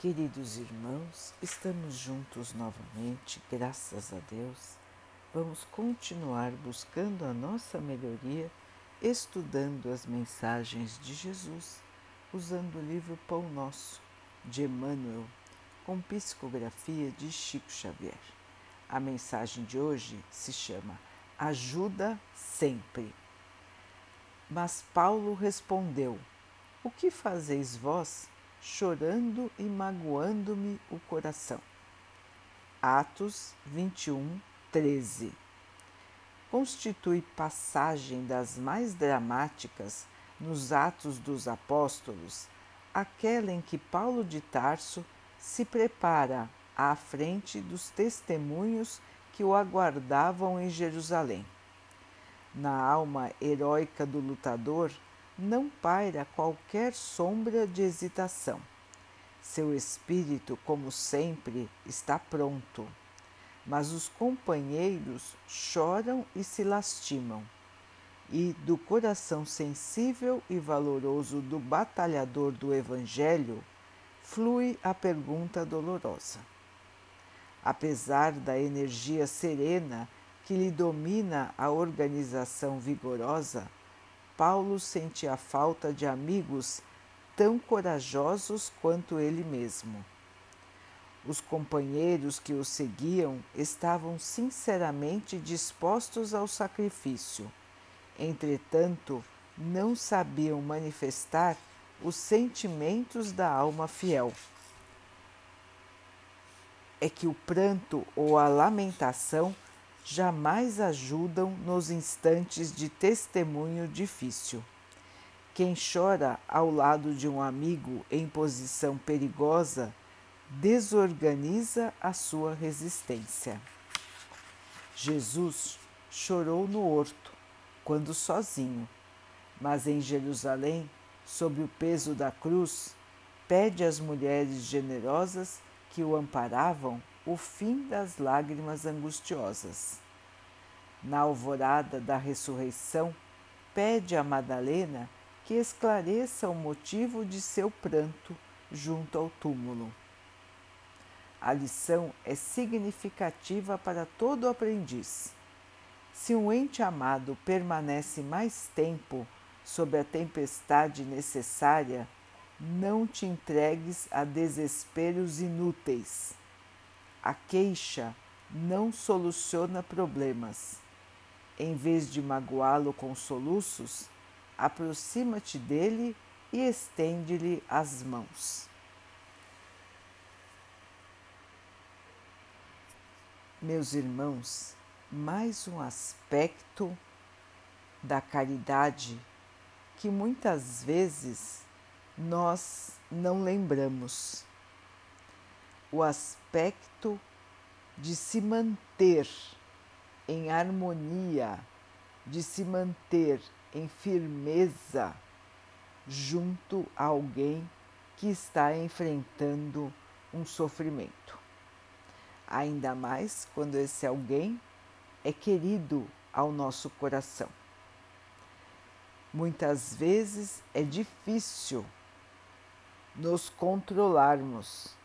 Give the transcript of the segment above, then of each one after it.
Queridos irmãos, estamos juntos novamente, graças a Deus. Vamos continuar buscando a nossa melhoria, estudando as mensagens de Jesus, usando o livro Pão Nosso, de Emmanuel, com psicografia de Chico Xavier. A mensagem de hoje se chama Ajuda Sempre. Mas Paulo respondeu: O que fazeis vós? Chorando e magoando-me o coração. Atos 21, 13 Constitui passagem das mais dramáticas nos Atos dos Apóstolos aquela em que Paulo de Tarso se prepara à frente dos testemunhos que o aguardavam em Jerusalém. Na alma heróica do lutador, não paira qualquer sombra de hesitação. Seu espírito, como sempre, está pronto, mas os companheiros choram e se lastimam. E do coração sensível e valoroso do batalhador do Evangelho flui a pergunta dolorosa. Apesar da energia serena que lhe domina a organização vigorosa, Paulo sentia falta de amigos tão corajosos quanto ele mesmo. Os companheiros que o seguiam estavam sinceramente dispostos ao sacrifício. Entretanto, não sabiam manifestar os sentimentos da alma fiel. É que o pranto ou a lamentação jamais ajudam nos instantes de testemunho difícil. Quem chora ao lado de um amigo em posição perigosa desorganiza a sua resistência. Jesus chorou no horto, quando sozinho, mas em Jerusalém, sob o peso da cruz, pede às mulheres generosas que o amparavam o fim das lágrimas angustiosas. Na alvorada da ressurreição, pede a Madalena que esclareça o motivo de seu pranto junto ao túmulo. A lição é significativa para todo aprendiz. Se um ente amado permanece mais tempo sob a tempestade necessária, não te entregues a desesperos inúteis a queixa não soluciona problemas. Em vez de magoá-lo com soluços, aproxima-te dele e estende-lhe as mãos. Meus irmãos, mais um aspecto da caridade que muitas vezes nós não lembramos o aspecto de se manter em harmonia, de se manter em firmeza junto a alguém que está enfrentando um sofrimento. Ainda mais quando esse alguém é querido ao nosso coração. Muitas vezes é difícil nos controlarmos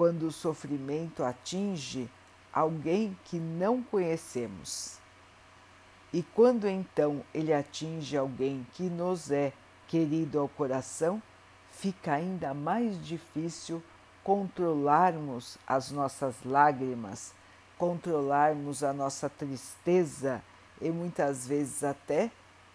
quando o sofrimento atinge alguém que não conhecemos. E quando então ele atinge alguém que nos é querido ao coração, fica ainda mais difícil controlarmos as nossas lágrimas, controlarmos a nossa tristeza e muitas vezes até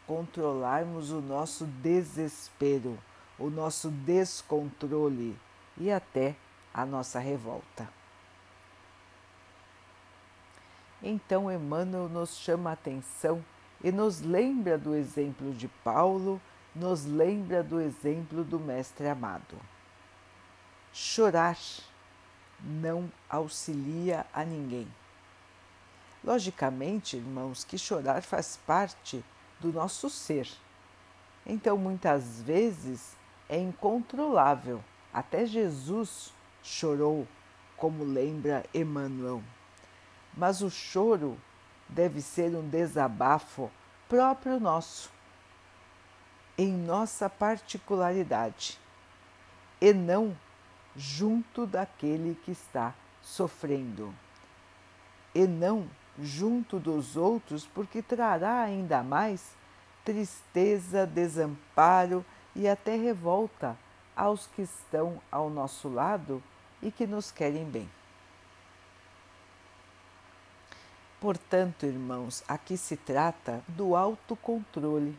controlarmos o nosso desespero, o nosso descontrole e até a nossa revolta. Então Emmanuel nos chama a atenção e nos lembra do exemplo de Paulo, nos lembra do exemplo do Mestre amado. Chorar não auxilia a ninguém. Logicamente, irmãos, que chorar faz parte do nosso ser. Então, muitas vezes é incontrolável. Até Jesus chorou, como lembra Emmanuel. Mas o choro deve ser um desabafo próprio nosso, em nossa particularidade, e não junto daquele que está sofrendo, e não junto dos outros, porque trará ainda mais tristeza, desamparo e até revolta aos que estão ao nosso lado e que nos querem bem. Portanto, irmãos, aqui se trata do autocontrole,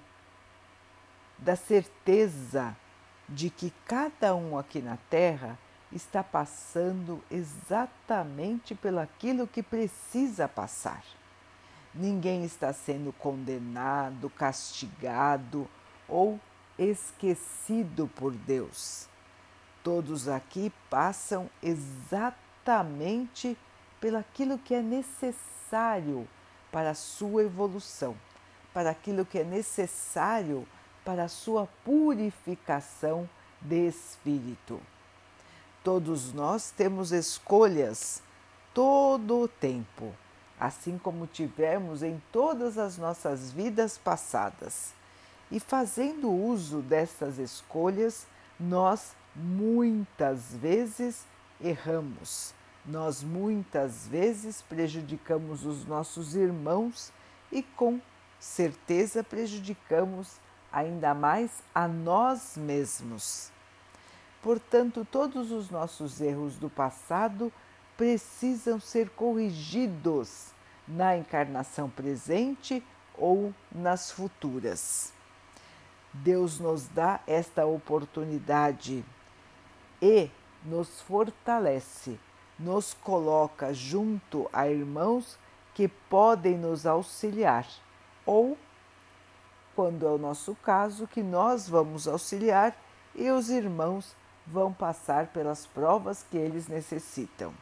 da certeza de que cada um aqui na Terra está passando exatamente pelaquilo que precisa passar. Ninguém está sendo condenado, castigado ou esquecido por Deus. Todos aqui passam exatamente pelaquilo que é necessário para a sua evolução, para aquilo que é necessário para a sua purificação de espírito. Todos nós temos escolhas todo o tempo, assim como tivemos em todas as nossas vidas passadas. E fazendo uso dessas escolhas, nós muitas vezes erramos, nós muitas vezes prejudicamos os nossos irmãos e com certeza prejudicamos ainda mais a nós mesmos. Portanto, todos os nossos erros do passado precisam ser corrigidos na encarnação presente ou nas futuras. Deus nos dá esta oportunidade e nos fortalece, nos coloca junto a irmãos que podem nos auxiliar, ou, quando é o nosso caso, que nós vamos auxiliar e os irmãos vão passar pelas provas que eles necessitam.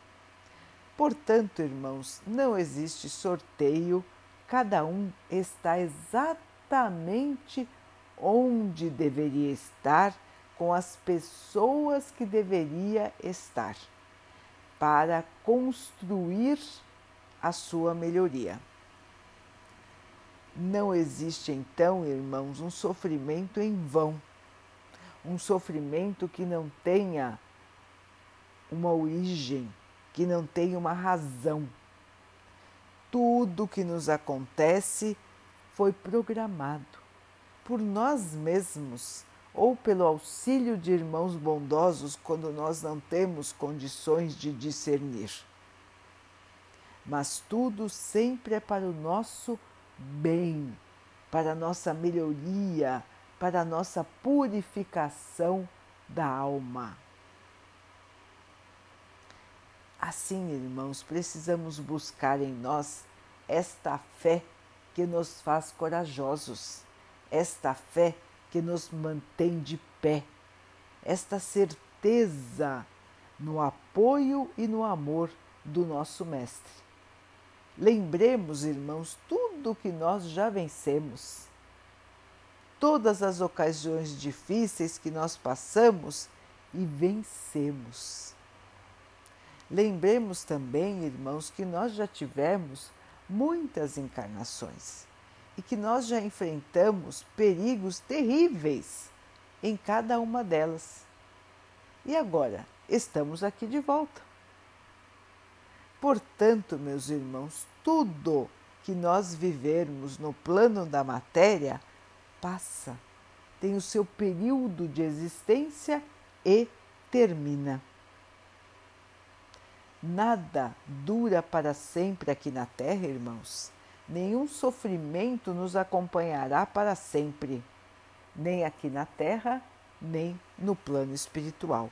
Portanto, irmãos, não existe sorteio, cada um está exatamente onde deveria estar, com as pessoas que deveria estar, para construir a sua melhoria. Não existe então, irmãos, um sofrimento em vão, um sofrimento que não tenha uma origem, que não tenha uma razão. Tudo que nos acontece foi programado por nós mesmos ou pelo auxílio de irmãos bondosos quando nós não temos condições de discernir. Mas tudo sempre é para o nosso bem, para a nossa melhoria, para a nossa purificação da alma. Assim, irmãos, precisamos buscar em nós esta fé que nos faz corajosos esta fé que nos mantém de pé, esta certeza no apoio e no amor do nosso Mestre. Lembremos, irmãos, tudo que nós já vencemos, todas as ocasiões difíceis que nós passamos e vencemos. Lembremos também, irmãos, que nós já tivemos muitas encarnações e que nós já enfrentamos perigos terríveis em cada uma delas. E agora estamos aqui de volta. Portanto, meus irmãos, tudo que nós vivermos no plano da matéria passa, tem o seu período de existência e termina. Nada dura para sempre aqui na Terra, irmãos nenhum sofrimento nos acompanhará para sempre, nem aqui na terra, nem no plano espiritual.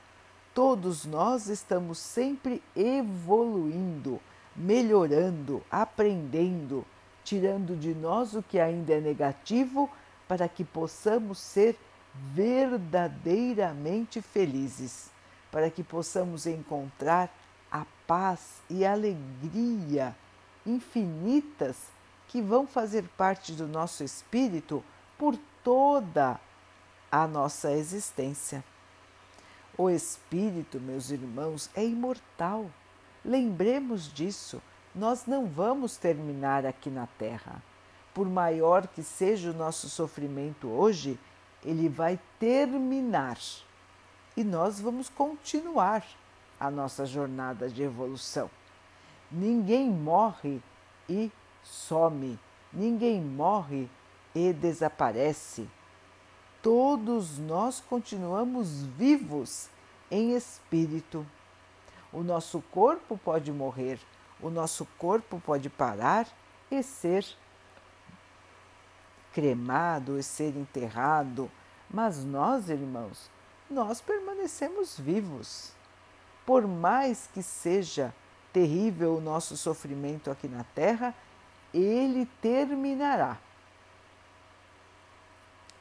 Todos nós estamos sempre evoluindo, melhorando, aprendendo, tirando de nós o que ainda é negativo para que possamos ser verdadeiramente felizes, para que possamos encontrar a paz e alegria infinitas que vão fazer parte do nosso espírito por toda a nossa existência. O espírito, meus irmãos, é imortal. Lembremos disso. Nós não vamos terminar aqui na Terra. Por maior que seja o nosso sofrimento hoje, ele vai terminar. e nós vamos continuar a nossa jornada de evolução. Ninguém morre e some, ninguém morre e desaparece. Todos nós continuamos vivos em espírito. O nosso corpo pode morrer, o nosso corpo pode parar e ser cremado e ser enterrado, mas nós, irmãos, nós permanecemos vivos. Por mais que seja terrível o nosso sofrimento aqui na Terra, ele terminará.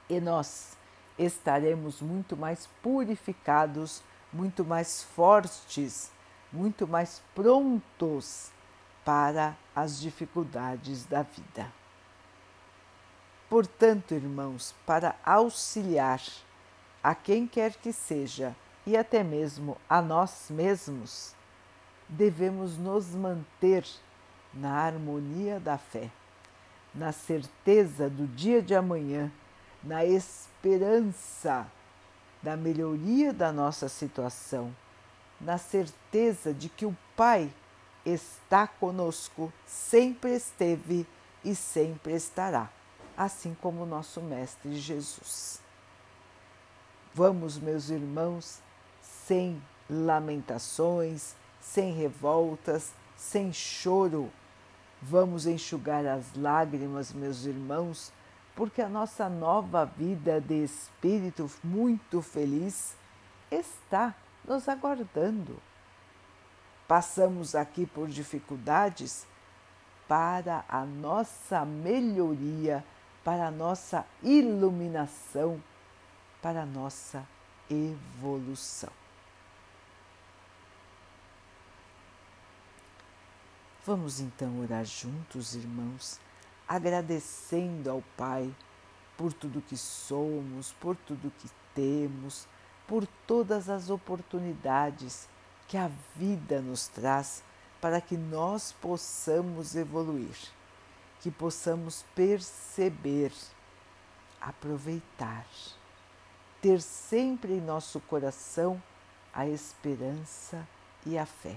E nós estaremos muito mais purificados, muito mais fortes, muito mais prontos para as dificuldades da vida. Portanto, irmãos, para auxiliar a quem quer que seja e até mesmo a nós mesmos, devemos nos manter na harmonia da fé, na certeza do dia de amanhã, na esperança da melhoria da nossa situação, na certeza de que o Pai está conosco, sempre esteve e sempre estará assim como o nosso Mestre Jesus. Vamos, meus irmãos, sem lamentações, sem revoltas, sem choro. Vamos enxugar as lágrimas, meus irmãos, porque a nossa nova vida de espírito muito feliz está nos aguardando. Passamos aqui por dificuldades para a nossa melhoria para a nossa iluminação, para a nossa evolução. Vamos então orar juntos, irmãos, agradecendo ao Pai por tudo que somos, por tudo que temos, por todas as oportunidades que a vida nos traz para que nós possamos evoluir que possamos perceber, aproveitar, ter sempre em nosso coração a esperança e a fé.